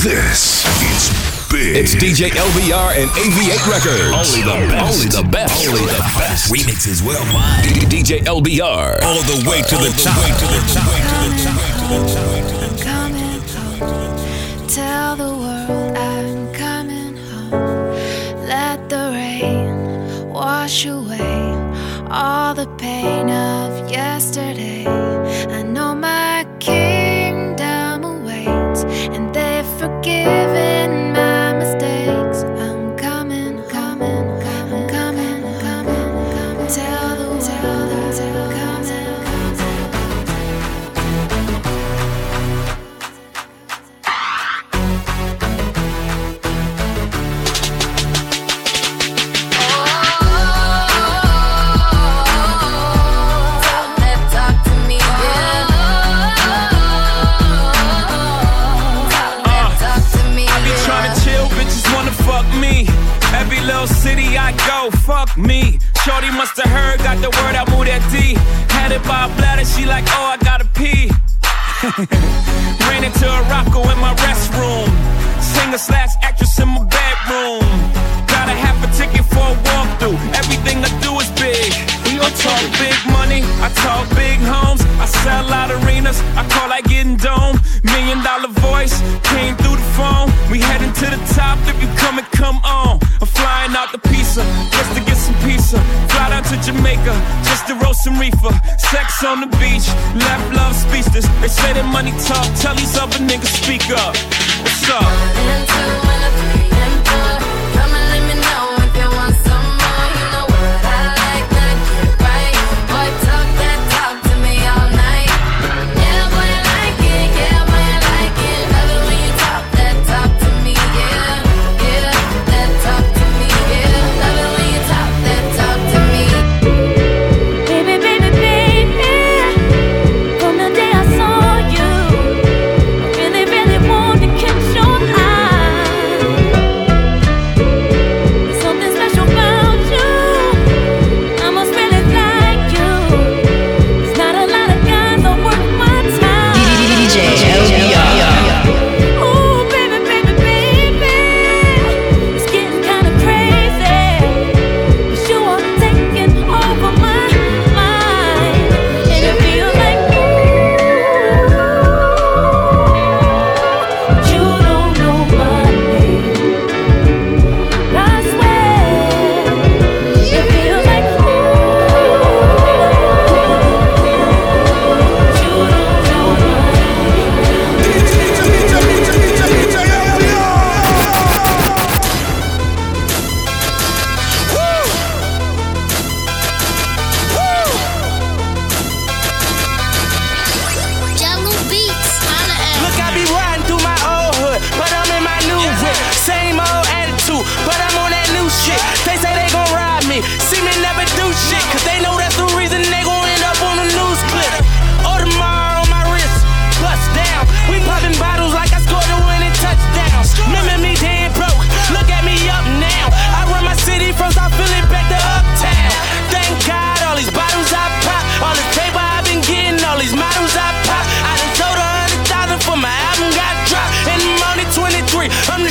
This is big. It's DJ LBR and AV8 Records. Only the best. Only the best. Only the best. Remixes worldwide. DJ LBR. All the way to the top. I'm coming home. Tell the world I'm coming home. Let the rain wash away all the pain of Shorty must have heard, got the word, I moved that D. Had it by a bladder, she like, oh, I gotta pee. Ran into a rocko in my restroom. Singer slash actress in my bedroom. Got a half a ticket for a walkthrough. Everything I do is big. We gon' talk big money. I talk big homes. I sell out arenas. I call like getting dome. Million dollar voice came through the phone. We heading to the top. If you come and come on. I'm flying out the pizza just to pizza. Fly down to Jamaica just to roast some reefer. Sex on the beach. Left love speechless. They say that money talk. Tell these other niggas speak up. What's up?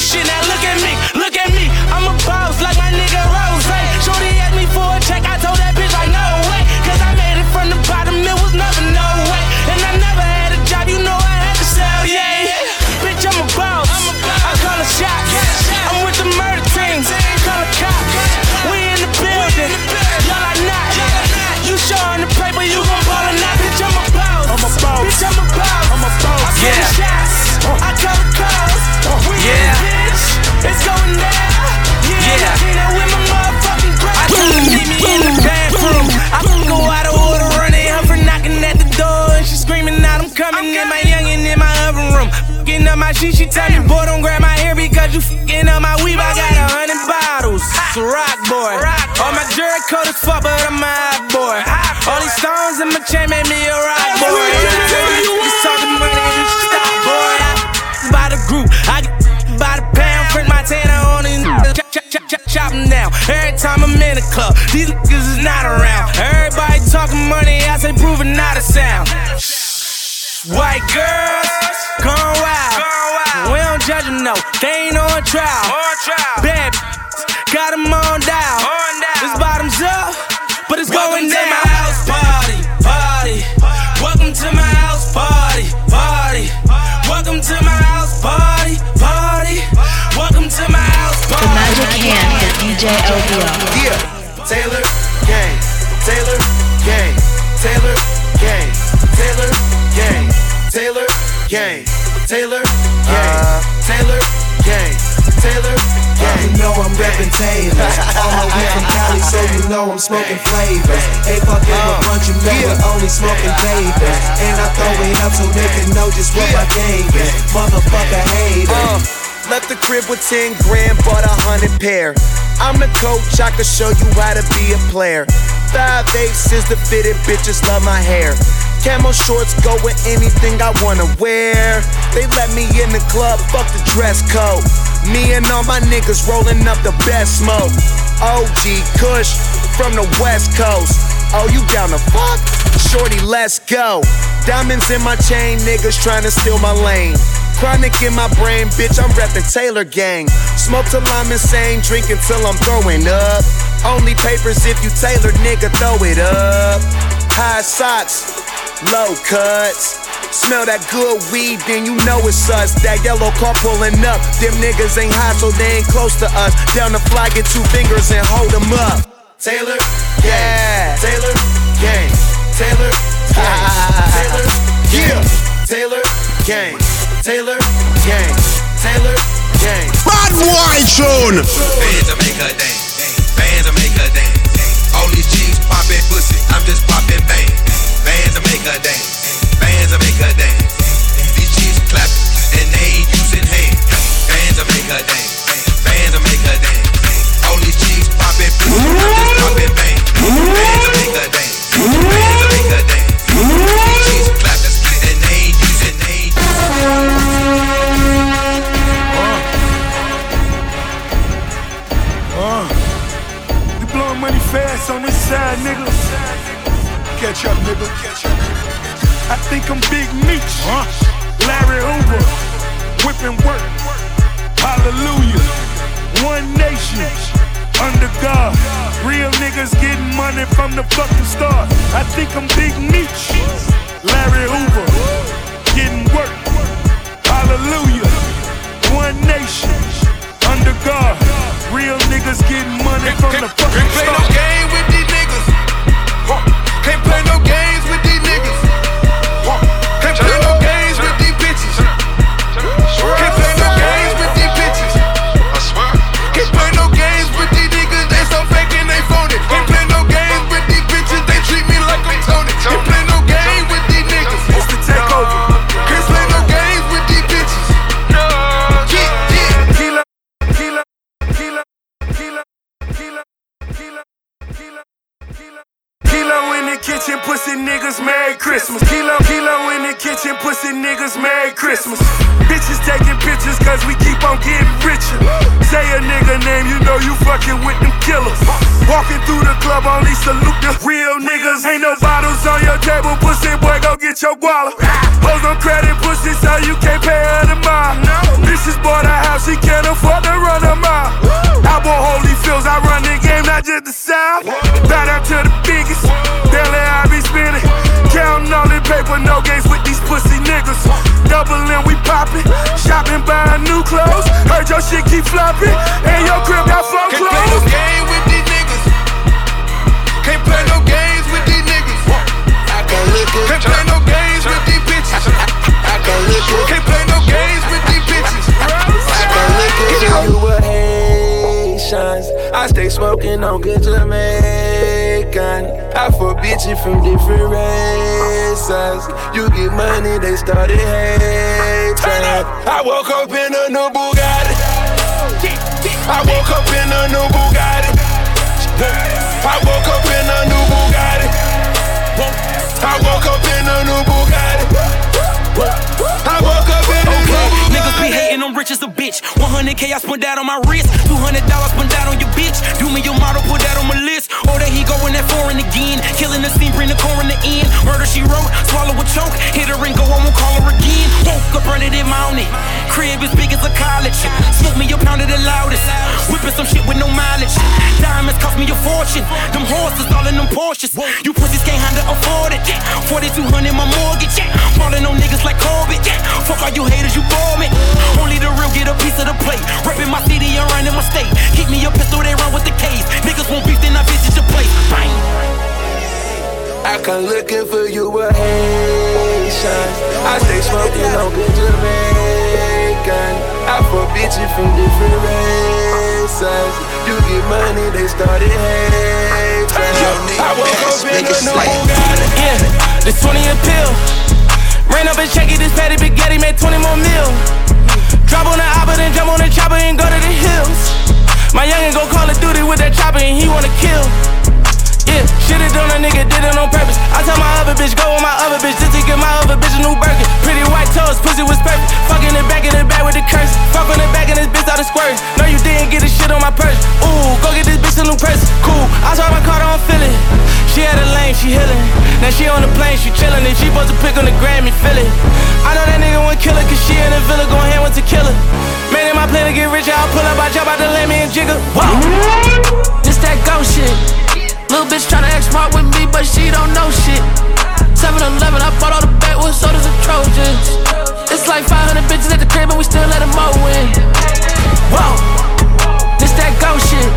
Shit now. Look at me, look at me, up my shit, she tell me, "Boy, don't grab my hair because you fucking up my weave." I got a hundred bottles, it's a rock boy. All my jewelry coat is fuck, but I'm a hot boy. All these stones in my chain made me a rock boy. You talking money, you should stop, boy. I By the group, I get by the pound, print my tanner on niggas. Chop, chop, chop, chop, chop 'em down. Every time I'm in the club, these niggas is not around. Everybody talking money, I say proving not a sound. White girls, gone wild. We don't judge 'em, them know they ain't on trial. On trial. Bad got them on down. On down. This bottoms up, but it's Welcome going to my house party, party. Welcome to my house party, party. Welcome to my house party, party. Welcome to my house The. Magic Hand with DJ LBR. Yeah, Taylor Gang, Taylor Gang, Taylor Gang, Taylor Gang, Taylor Gang, Taylor Gang, Taylor Gang, Taylor Gang. You know I'm reppin' Taylors. All my way from Cali, so you know I'm smoking flavors. Ain't fucking a bunch of but only smoking papers. And I throw it up so they can know just what my game is. Motherfucker haters. Uh, left the crib with 10 grand, bought a hundred pair. I'm the coach, I can show you how to be a player. Five is the fitted, bitches love my hair. Camo shorts go with anything I wanna wear. They let me in the club, fuck the dress code. Me and all my niggas rolling up the best smoke. OG Kush from the West Coast. Oh, you down to fuck? Shorty, let's go. Diamonds in my chain, niggas trying to steal my lane. Chronic in my brain, bitch, I'm reppin' Taylor Gang. Smoke till I'm insane, drink until I'm throwing up. Only papers if you Taylor, nigga, throw it up. High socks, low cuts. Smell that good weed, then you know it's us. That yellow car pulling up. Them niggas ain't hot, so they ain't close to us. Down the fly, get two fingers and hold them up. Taylor, yeah. Taylor, gang. Taylor, gang. Taylor, yeah. Taylor, gang. Taylor, gang. Taylor, gang. Bad boy tune. Bands to make her dance. Bands to make her dance. All these chicks poppin' pussy. I'm just poppin' bang. Bands to make her dance. Bands to make her dance. These chicks clapping and they ain't using hands. Bands to make her dance. Bands to make her dance. All these chicks poppin' pussy. I'm just poppin' bang. Bands to make her dance. Bands to make her dance. These chicks clapping and they ain't using they ain't uh, uh, You blowing money fast on this side, nigga. Catch up, nigga. Catch up. I think I'm Big Meech. Larry Hoover. Whipping work. Hallelujah. One nation. Under God. Real niggas getting money from the fucking start. I think I'm Big Meech. Larry Hoover. Getting work. Hallelujah. One nation. Under God. Real niggas getting money from the fucking Can't play no game with these niggas. Huh. Can't play no games with these niggas. Huh. Your shit keep flopping, and your crib got four Can't play no clothes. game with these niggas. Can't play no games with these niggas. Can't play no games with these bitches. Can't play no games with these bitches. You were Haitians. I stay smoking on good Jamaican. Bitches from different races. You get money, they started hating. I woke up in a new Bugatti. I woke up in a new Bugatti. I woke up in a new Bugatti. I woke up in a new rich as a bitch. 100k, I spent that on my wrist. $200, spent that on your bitch. Do me your model, put that on my list. Oh, or that he going that foreign again. Killing the scene, bring the core in the end. Murder she wrote, swallow a choke. Hit her and go, I won't call her again. Woke up running in mountain. Crib as big as a college. Smoke me a pound of the loudest. Whipping some shit with no mileage. Diamonds cost me a fortune. Them horses all in them Porsches. You pussies can't handle afford it. 4200 my mortgage. Falling on niggas like Corbett. Fuck all you haters, you bore me. Only the real get a piece of the plate. Reppin' my city and running my state. Keep me a pistol, they run with the case. Niggas won't beef, then I visit your place. Bang. I come looking for you with Haitians. I stay smoking on good Jamaican. I fuck bitches from different races. You get money, they started hating. I woke up in a Bugatti. Yeah, this 20 a pill. Ran up and check it, this patty spaghetti made 20 more mil. Drop on the oppa, then jump on the chopper and go to the hills. My youngin' go Call of Duty with that chopper and he wanna kill. Yeah, shit it on a nigga, did it on purpose. I tell my other bitch, go with my other bitch, just to get my other bitch a new Birkin. Pretty white toes, pussy was perfect. Fucking the back in the back with the curse. Fuck on the back and this bitch out of squirt. No, you didn't get this shit on my purse. Ooh, go get this bitch a new purse. Cool, I saw my car, don't feel it. She had a lane, she healing. Now she on the plane, she chillin'. And she supposed to pick on the Grammy, feel it. I jump out the and jigger. Whoa, this that ghost shit. Little bitch tryna act smart with me, but she don't know shit. 7 Eleven, I bought all the backwoods sodas and Trojans. It's like 500 bitches at the crib, and we still let them all win. Whoa, this that ghost shit.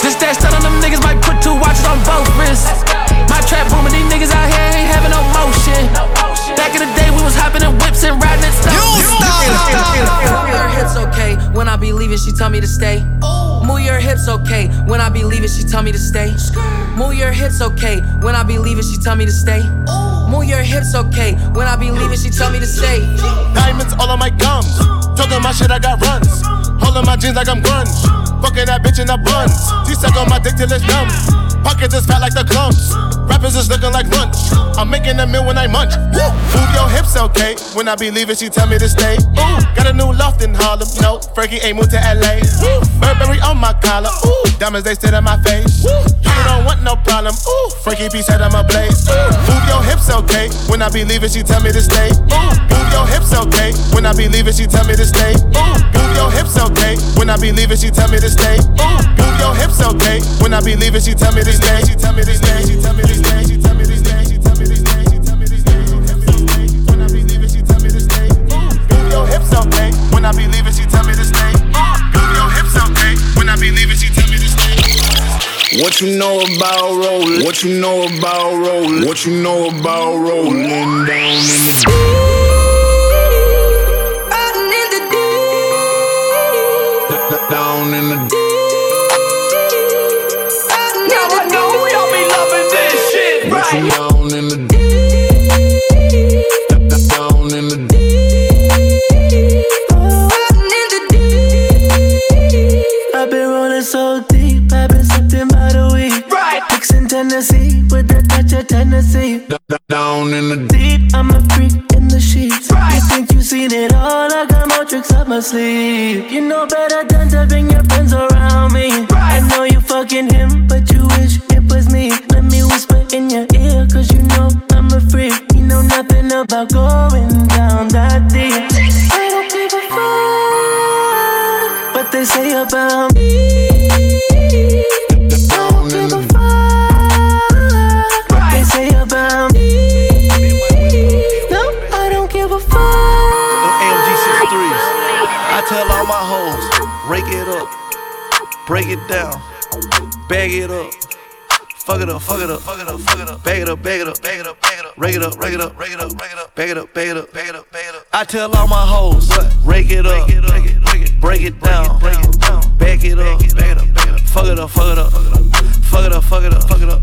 This that stun on them niggas might put two watches on both wrists. My trap booming, these niggas out here ain't having no motion. Back in the day, we was hopping in whips and riding leaving, she tell me to stay. Move your hips okay. When I be leaving, she tell me to stay. Move your hips okay. When I be leaving, she tell me to stay. Move your hips okay. When I be leaving, she tell me to stay. Diamonds all on my gums. Talking my shit, I got runs. Holding my jeans like I'm grunge. Fucking that bitch in the buns. She suck on my dick till it's numb. Pockets is fat like the clumps. Rappers is looking like lunch. I'm making a meal when I munch. Woo. Move your hips, okay. When I be leaving, she tell me to stay. Ooh. Got a new loft in Harlem. No, Frankie ain't moved to LA. Woo. Burberry on my collar. Ooh. Diamonds they sit in my face. Woo. You don't want no problem. Ooh. Frankie P said I'm a blaze. Ooh. Move your hips, okay. When I be leaving, she tell me to stay. Ooh. Move your hips, okay. When I be leaving, she tell me to stay. Ooh. Move your hips, okay. When I be leaving, she tell me to stay. Ooh. Move your hips, okay. When I be leaving, she tell me to stay. She tell me to stay. She tell me to stay. What you know about rolling? What you know about rolling? What you know about rolling down in the shit, what you right? down in the deep. down in the deep. I've been rolling so deep, I've been sipping by the week. Right. Mixing Tennessee with a touch of Tennessee. Down in the Deep, I'm a freak in the sheets. You think you've seen it all? I got more tricks up my sleeve. You know better than to bring your friends around me. I know you fucking him, but you wish it was me. Let me whisper in your ear, cause you know I'm a freak. You know nothing about going down that deep. I don't give a fuck what they say about tell all my hoes, rake it up, break it down, bag it up. Fuck it up, fuck it up, fuck it up, fuck it up, bag it up, bag it up, bag it up, bag it up, rake it up, rake it up, rake it up, rake it up, bag it up, bag it up, bag it up, bag it up. I tell all my hoes, rake it up, break it down, bag it up, bag it up, fuck it up, fuck it up, fuck it up, fuck it up, fuck it up,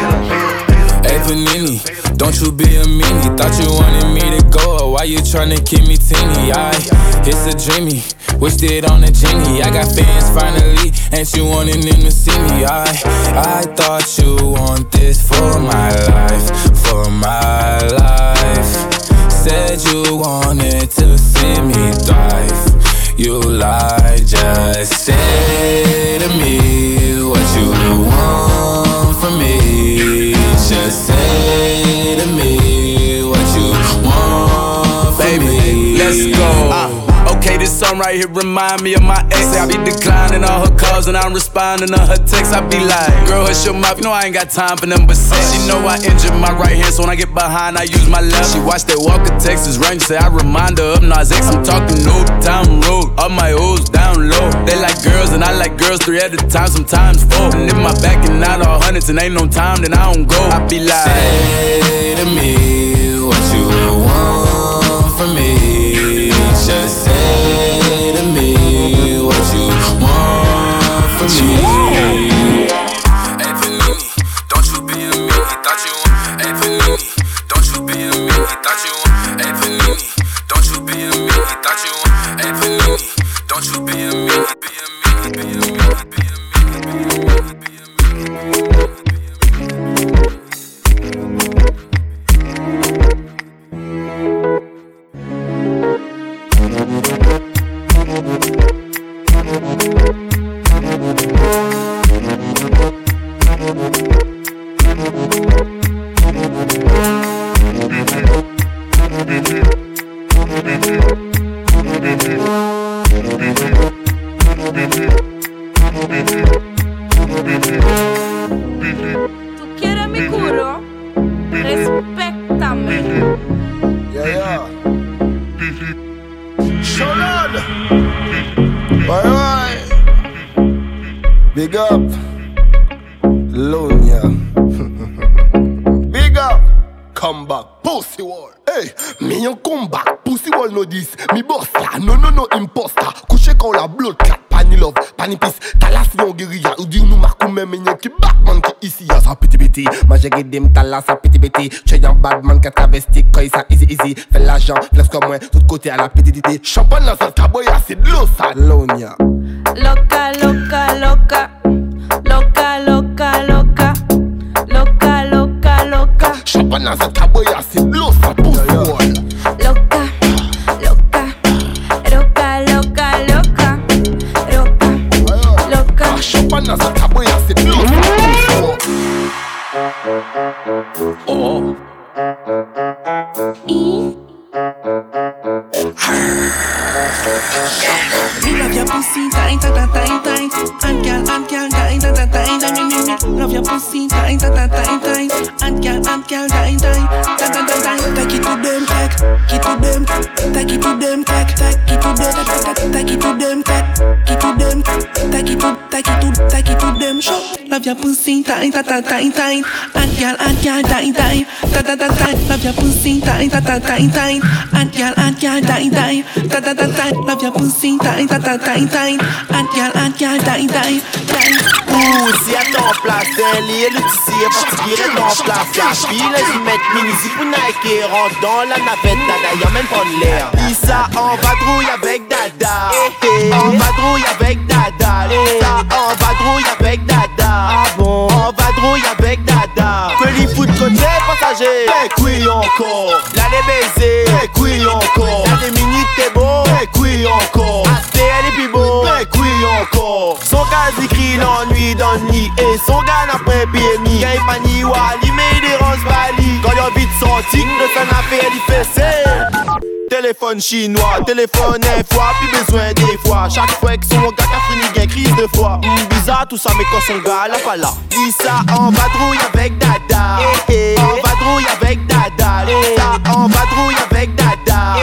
Panini, don't you be a meanie. Thought you wanted me to go, why you tryna keep me teeny? I, it's a dreamy, wished it on a genie. I got fans finally, and you wanted them to see me. I, I thought you want this for my life, for my life. Said you wanted to see me thrive. You lie. just say to me what you want from me. Just say to me what you want from me. Let's go. Uh, okay, this song right here remind me of my ex. I be declining all her calls and I'm responding to her texts. I be like, girl, hush your mouth. You know I ain't got time for them but sex. She know I injured my right hand, so when I get behind, I use my left. She watch that Walker Texas Ranger, say I remind her of Nas X. I'm talking old town road, all my O's down low. They like girls and I like girls three at a time, sometimes four. And if my back and out all hundreds and ain't no time, then I don't go. I be like, Say to me what you want from me. Just want from Me love your pussy tight, tight, tight, tight. And girl, and girl, tight, tight, tight, tight, tight. Me, me, me. Love your pussy tight, tight, tight, tight. And girl, and girl, tight, tight, tight, tight, tight. Take it to them, take, it to them, take it to them, take, take it to them, take, it to them, take, it to them, take it to, take it to, take it to them. Show. Love your pussy tight, tight, tight, tight. And girl, and girl, tight, tight, tight, tight, tight. Love your pussy tight, tight, tight, tight. And girl, and girl, tight, tight, tight, tight, tight. Love your pussy tight, tight, tight, tight. Hot girl, hot girl, tight, tight, tight. Pussy est est dans la flash. Mettre mini pour Nike, rentre dans la navette, dada, même pas l'air. En vadrouille avec dada. Eh, eh. En vadrouille avec dada. En vadrouille avec dada. Ah bon? En vadrouille avec dada. Feli foot côté passager. Eh et encore. L'aller baiser. Et encore. L'aller mini, t'es beau. Eh oui encore. Elle est plus beau. Eh oui encore. Son gars écrit l'ennui dans le nid. Et son gars n'a pas PMI. Quand il panie, wali, mais il dérange Bali. Quand il a vite sorti, le son a fait, il fait c'est. Téléphone chinois, téléphone un fois, plus besoin des fois. Chaque fois que son gars a fini, gain crise de foi. Hum, bizarre tout ça, mais quand son gars là pas là. Dis ça en vadrouille avec dada. En vadrouille avec dada. Dis ça en vadrouille avec dada.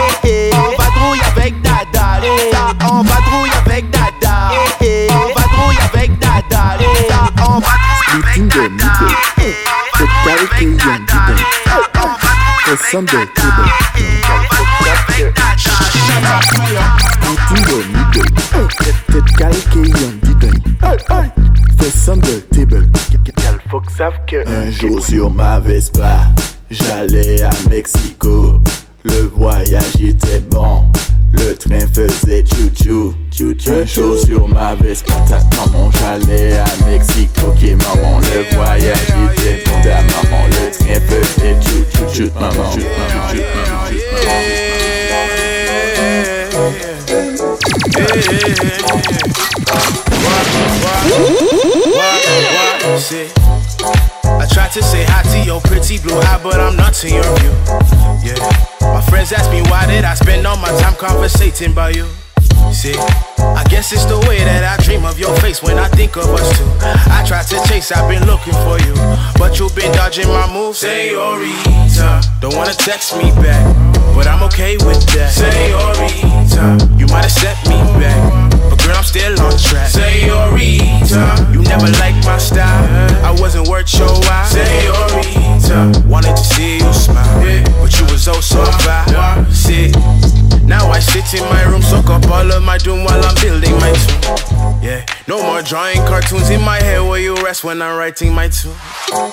Un jour sur ma Vespa, j'allais à Mexico. Le voyage était bon, le train faisait chou-chou, chou-chou. Jour sur ma Vespa, ta maman, j'allais à Mexico. Qui maman, le voyage était bon, maman, le train faisait chou-chou, chou maman. I tried to say hi to your pretty blue eye, but I'm not to your view. Yeah. My friends ask me why did I spend all my time conversating about you. See, I guess it's the way that I dream of your face when I think of us two. I tried to chase, I've been looking for you, but you've been dodging my moves. Senorita, don't wanna text me back, but I'm okay with that. Senorita, you might have set me back, but girl, I'm still on track. Senorita, you never liked my style, uh-huh. I wasn't worth your while. Senorita, wanted to see you smile, but you was oh so fine. See, now I sit in my room, soak up all of my doom while I'm building my tomb. Yeah, no more drawing cartoons in my head where you rest when I'm writing my tune.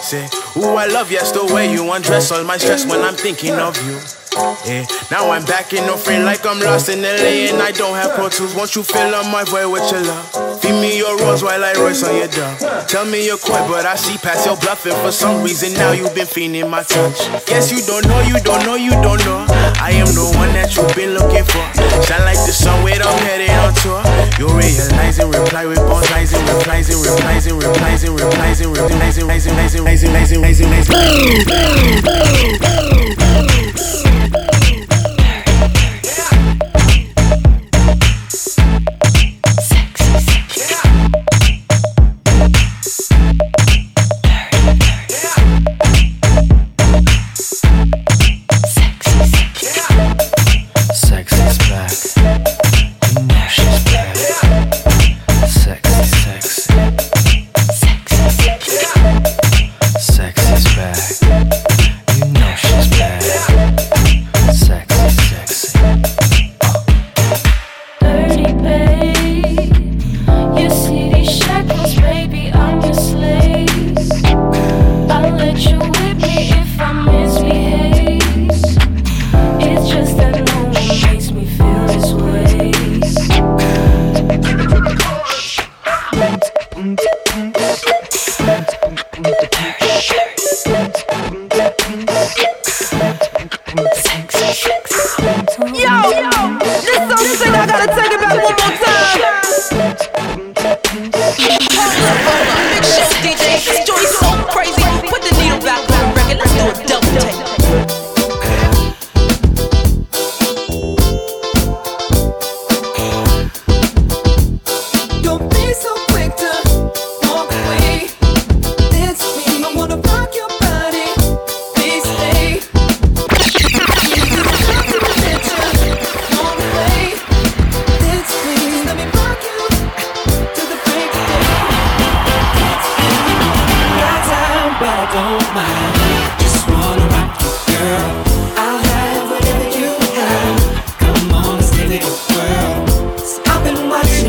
Say, ooh, I love yes the way you undress all my stress when I'm thinking of you. Yeah, now I'm back in no frame like I'm lost in LA and I don't have pro tools. Won't you fill up my void with your love? Feed me your rose while I royce on your dove. Tell me you're coy, but I see past your bluffing. For some reason now you've been feeling my touch. Guess you don't know, you don't know, you don't know. I am the one that you've been looking for. Shine like the sun when I'm headed on tour. You're realizing, reply with bones, rising, replies and replies and replies and replies and replies and rising, rising, rising, rising, rising, rising.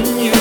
Been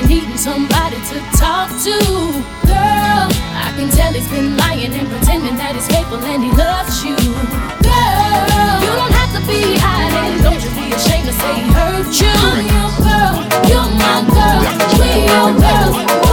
you're needing somebody to talk to. Girl, I can tell he's been lying and pretending that he's faithful and he loves you. Girl, you don't have to be hiding. Don't you be ashamed to say he hurt you. I'm your girl, you're my girl. We your girls.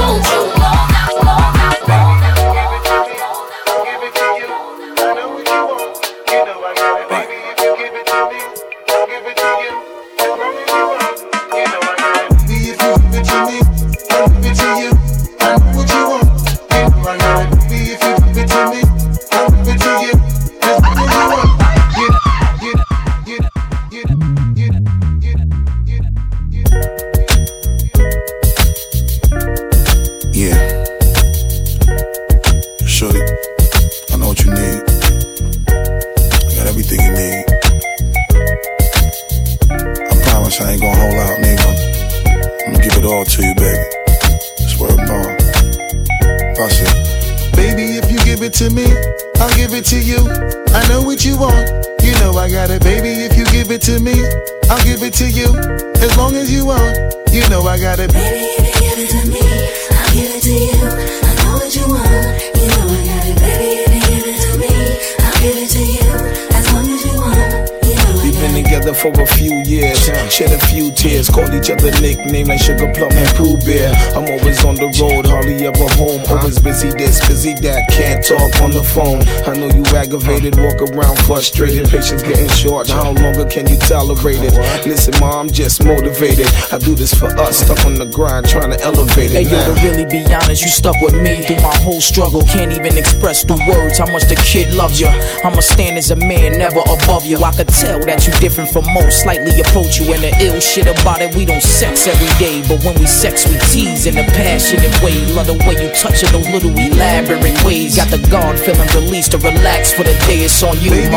Aggravated, walk around frustrated, patience getting short. How longer can you tolerate it? Listen, mom, I'm just motivated. I do this for us, stuck on the grind, trying to elevate Hey it. yo, to really be honest, you stuck with me through my whole struggle. Can't even express through words how much the kid loves you. I'ma stand as a man, never above you. I could tell that you different from most, slightly approach you. And the ill shit about it, we don't sex every day. But when we sex, we tease in a passionate way. Love the way you touch it, those little elaborate ways. Got the guard feeling released to relax for the day. It's on you, Baby,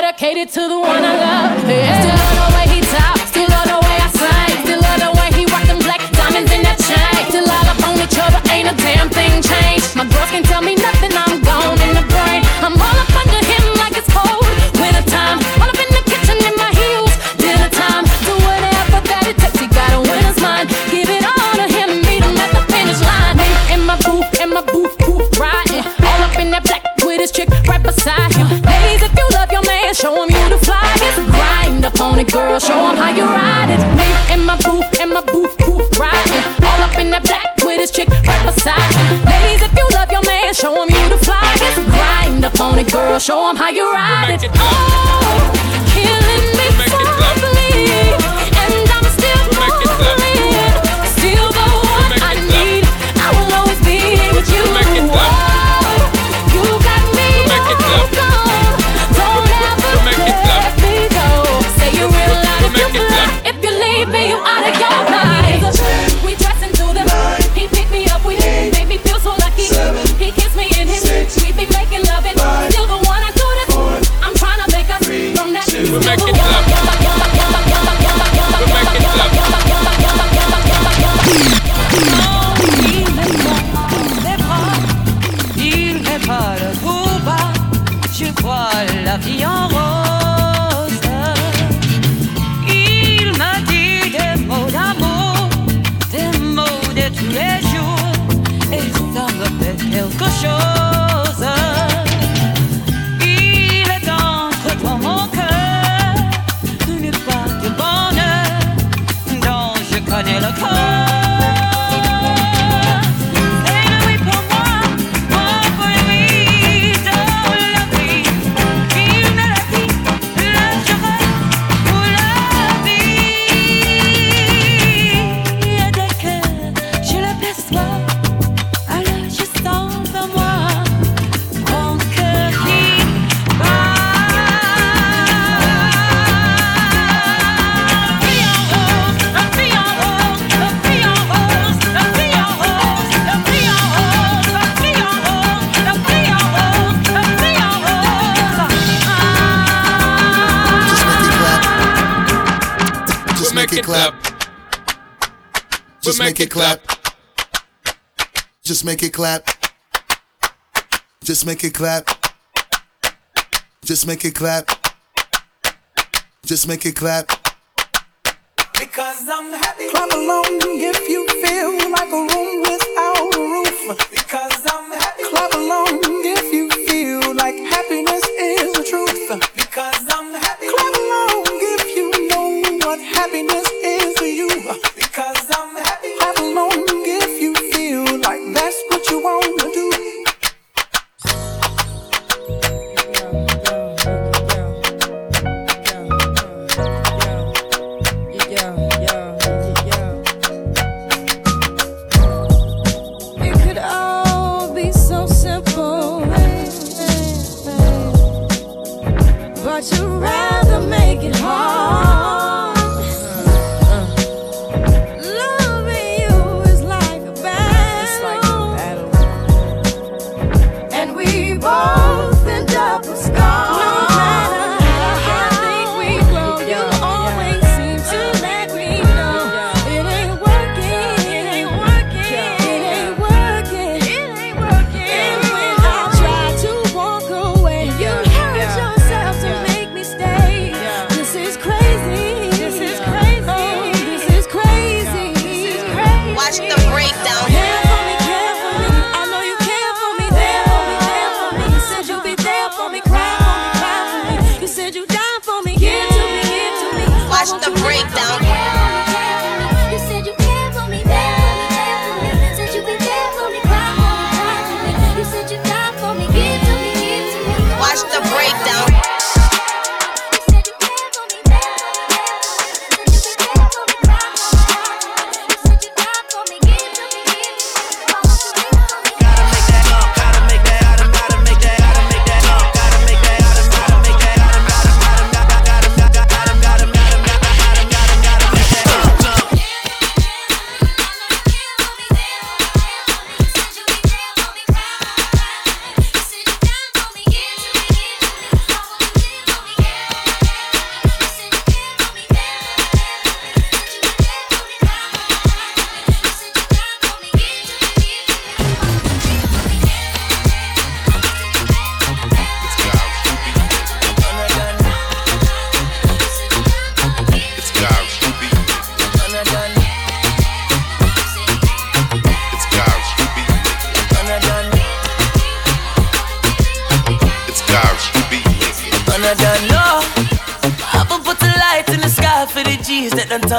Dedicated to the one I love. Yeah. Still love the way he talks. Still love the way I sing. Still love the way he rock them black diamonds in that chain. Still all up on each other, ain't a damn thing it, girl, show him how you ride it. Me and my boo, and my boo, boo, riding. All up in that black with his chick right beside him. Ladies, if you love your man, show him you the flyest. Grind up on it, girl, show him how you ride it. Oh, killing clap. Just make it clap. Just make it clap. Because I'm happy. Clap along if you feel like a room without a roof. Because I'm happy. Clap along.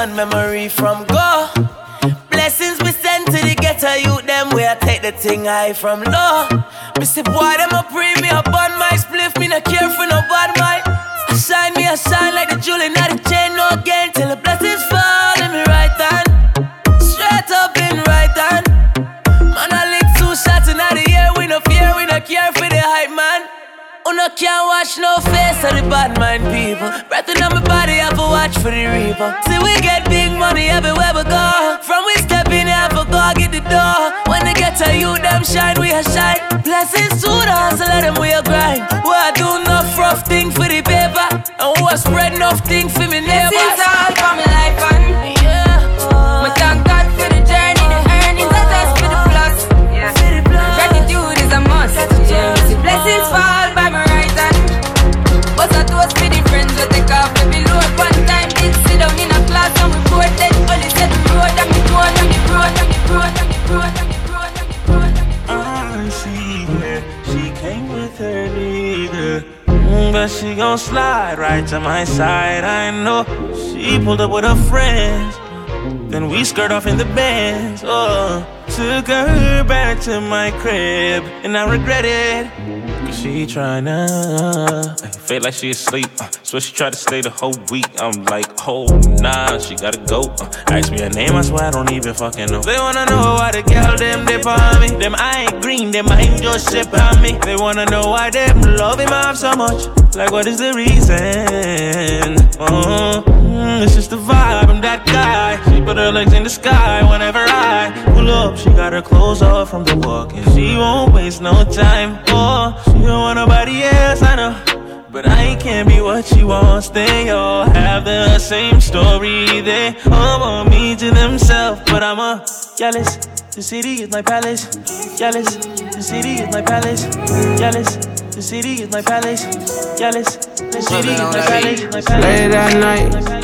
on memory from go. Blessings we send to the ghetto youth, them we I take the thing high from low. gon' slide right to my side. I know she pulled up with her friends. Then we skirt off in the bands. Oh, took her back to my crib, and I regret it she tryna. Uh. Feel like she asleep, uh, so she tried to stay the whole week. I'm like, oh nah, she gotta go. Uh, ask me her name, I swear I don't even fucking know. They wanna know why the girl them dip on me. Them I ain't green, them I ain't just shit on me. They wanna know why them love him up so much. Like what is the reason? Uh-huh. Mm, it's just the vibe, I'm that guy. She put her legs in the sky whenever I pull up. She got her clothes off from the walk, and she won't waste no time. Oh, she don't want nobody else, I know. But I can't be what she wants. They all have the same story. They all want me to themselves, but I'm a jealous. The city is my palace. Jealous. The city is my palace. Jealous. The city is my palace. Jealous. The city is my palace. Late at night.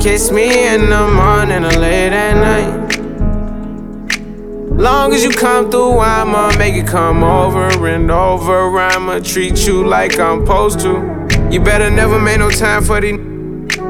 Kiss me in the morning or late at night. Long as you come through, I'ma make it come over and over. I'ma treat you like I'm supposed to. You better never make no time for these.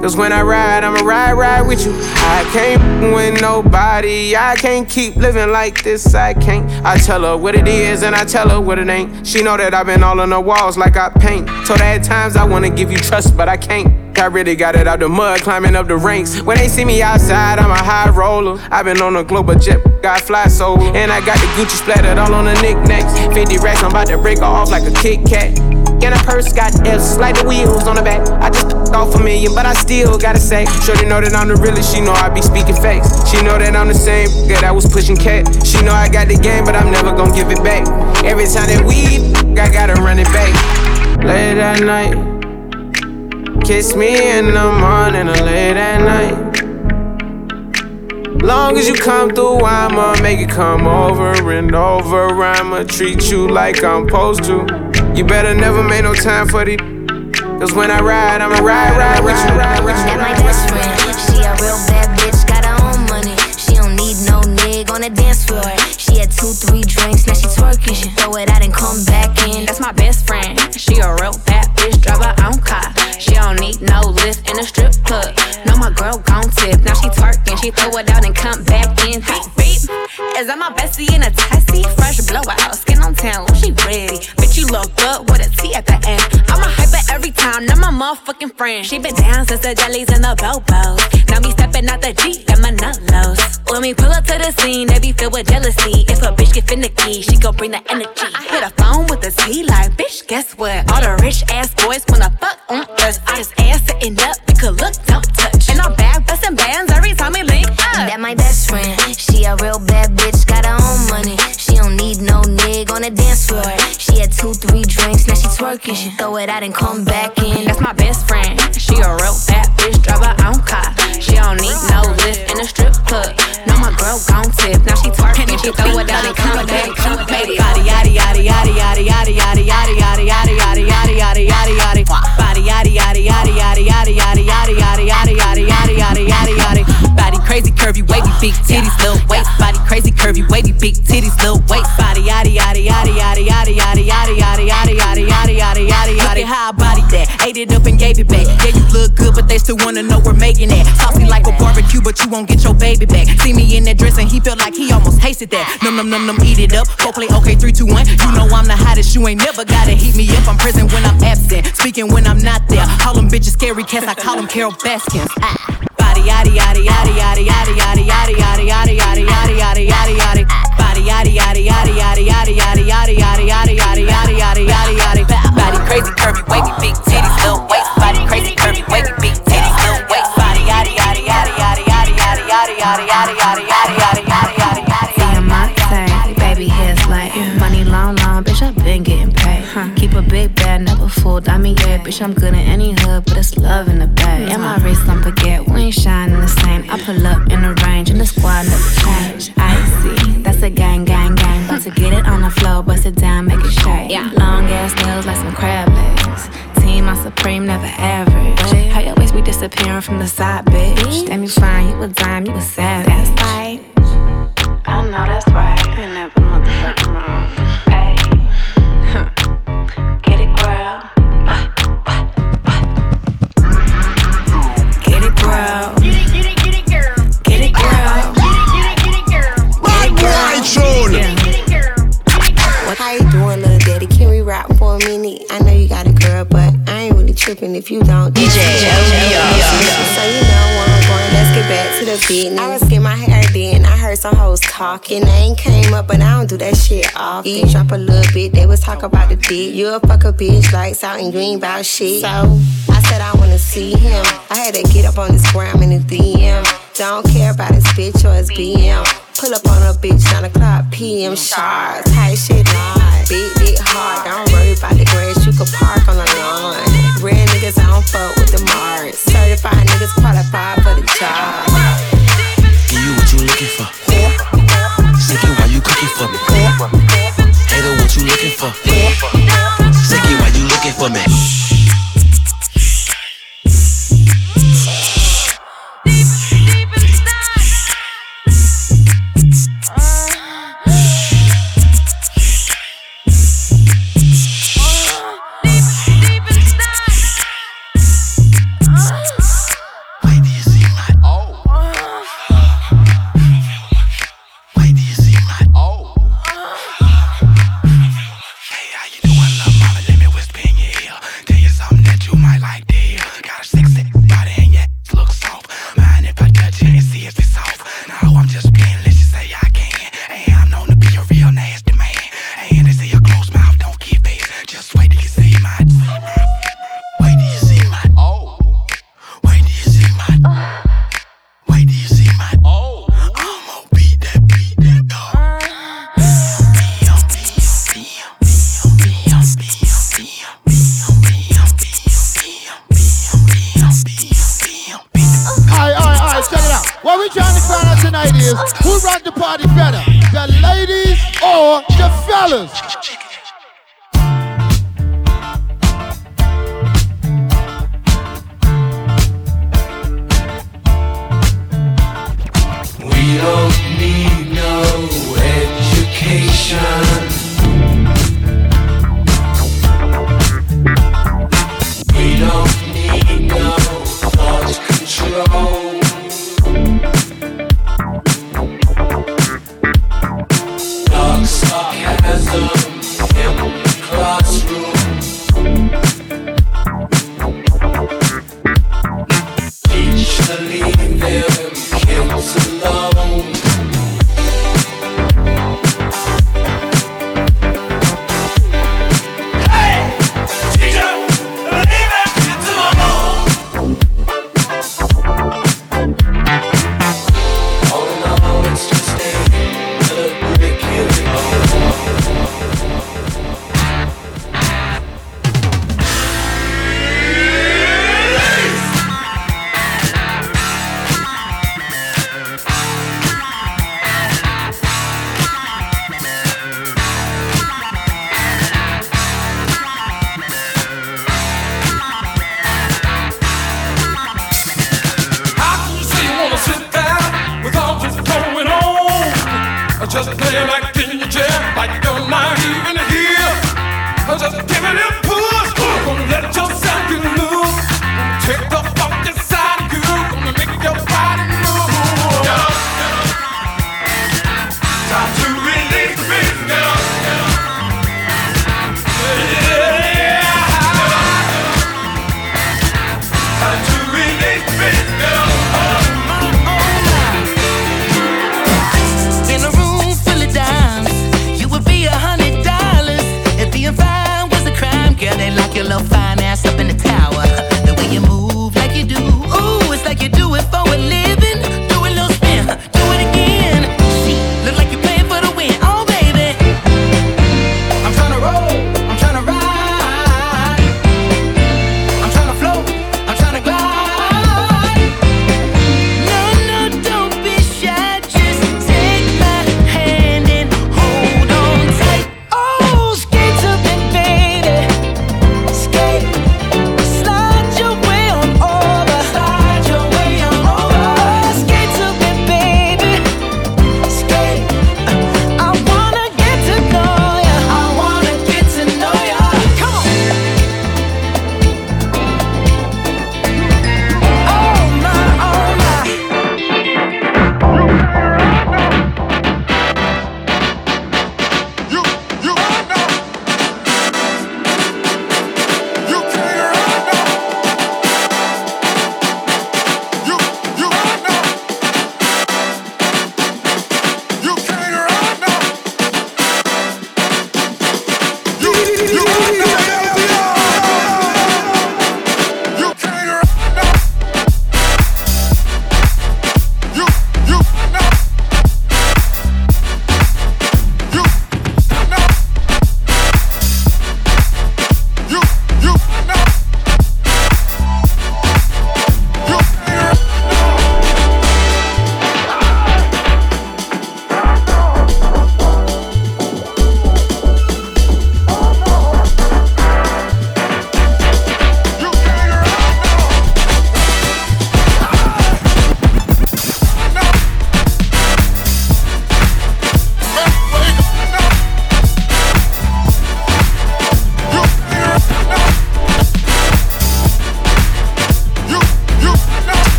Cause when I ride, I'ma ride, ride with you. I can't with nobody. I can't keep living like this. I can't. I tell her what it is and I tell her what it ain't. She know that I've been all on the walls like I paint. Told her at times I wanna give you trust, but I can't. I really got it out the mud, climbing up the ranks. When they see me outside, I'm a high roller. I've been on a global jet, got fly solo. And I got the Gucci splattered all on the knickknacks. 50 racks, I'm about to break her off like a Kit Kat. And a purse got F's, like the wheels on the back. I just off a million, but I still gotta say. Shorty know that I'm the realest, she know I be speaking facts. She know that I'm the same that I was pushing cat. She know I got the game, but I'm never gonna give it back. Every time that we, I gotta run it back. Late at night. Kiss me in the morning or late at night. Long as you come through, I'ma make it come over and over. I'ma treat you like I'm supposed to. You better never make no time for the. Cause when I ride, I'ma ride, ride with you. Ride with you. That my best friend. She a real bad bitch, got her own money. She don't need no nigga on the dance floor. She had two, three drinks, now she twerking. She throw it out and come back in. That's my best friend. She a real bad bitch, drive her own car. She don't need no lift in a strip club. No, my girl gon' tip. Now she twerking, she throw it out and come back in. Beep. Is that my bestie in a tessie? Fresh blowout, skin on town, she ready. Bitch, you look good with a T at the end. I'm a hyper every time, now my motherfucking friend. She been down since the jellies and the bobos. Now me stepping out the Jeep, got my nut lows. When we pull up to the scene, they be filled with jealousy. If a bitch get finicky, she gon' bring the energy. I hit a phone with a T like, bitch, guess what? All the rich ass boys wanna fuck on us. I just ass sitting up, it could look, don't touch. My best friend. She a real bad bitch, got her own money. She don't need no nigga on the dance floor. She had two, three drinks, now she twerking. She throw it out and come back in. That's my best friend. She a real bad bitch, drive her own car. She don't need no lift making it. Saucy like a barbecue, but you won't get your baby back. See me in that dress and he felt like he almost tasted that. Num num num num, eat it up. Go play okay, three, two, one. You know I'm the hottest. You ain't never gotta heat me up. I'm present when I'm absent, speaking when I'm not there. Call them bitches scary cats. I call them Carole Baskins. Ah. Body yaddy yaddy yaddy yaddy yaddy yaddy yaddy yaddy yaddy yaddy yaddy yaddy yaddy yaddy. Body yaddy yaddy yaddy yaddy yaddy yaddy yaddy yaddy yaddy yaddy yaddy yaddy yaddy. Body crazy curvy wavy big yada yada yada yada yada yada yada yada. Seeing my thing, baby hair's like money long long, bitch. I've been getting paid. Huh. Keep a big bag, never fooled. I mean yeah, bitch. I'm good in any hood, but it's love in the bag. And my wrist on forget, we ain't shining the same. I pull up in the range, and the squad never change. I see, that's a gang gang gang. About to get it on the floor, bust it down, make it shake. Long ass nails like some crab legs. Team, I'm supreme, never average disappearing from the side, bitch? Damn, you fine, you a dime, you a savage. That's right. I know that's right. tripping if you don't. DJ So you know where I'm going. Let's get back to the business. I was getting my hair then. I heard some hoes talking. Name came up, but I don't do that shit often. You drop a little bit. They was talking about the dick. You a fuck a bitch, lights out and you ain't about shit. So I said I wanna see him. I had to get up on this gram in the DM. Don't care about his bitch or his BM. Pull up on a bitch, 9 o'clock PM sharp. Tight shit, not beat it hard. Don't worry about the grass, you can park on the lawn niggas, I don't fuck with the Mars. Certified niggas qualified for the job. tonight is who rock the party better, the ladies or the fellas? We don't need no education.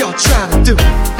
y'all trying to do?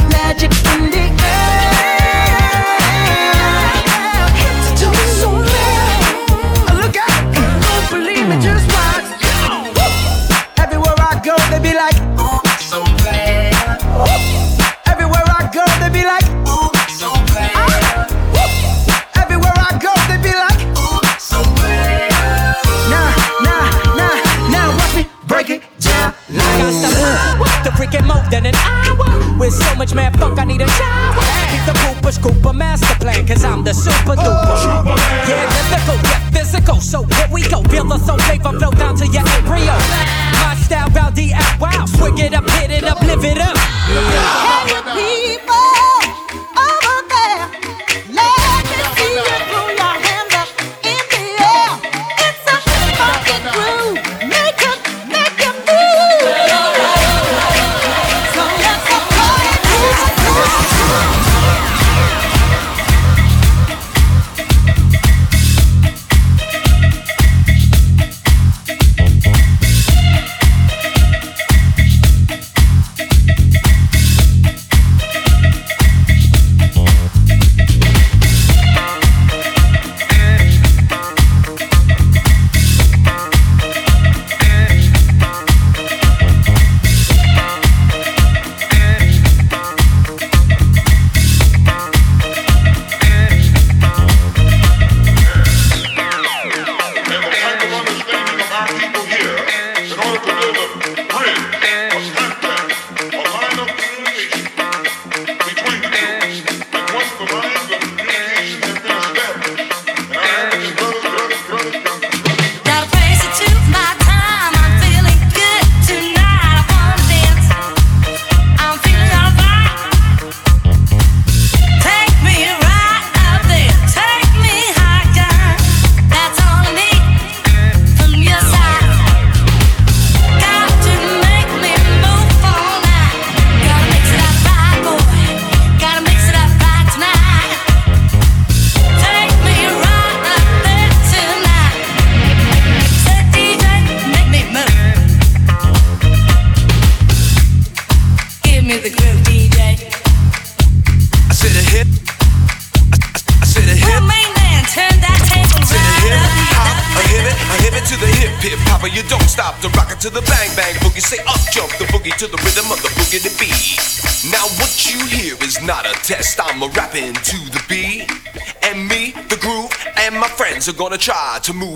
the super duper. Oh, yeah, mythical, yeah, physical. So here we go. Feel us on paper, flow down to your embryo. My style, bout the wow. Swig it up, hit it up, live it up. To move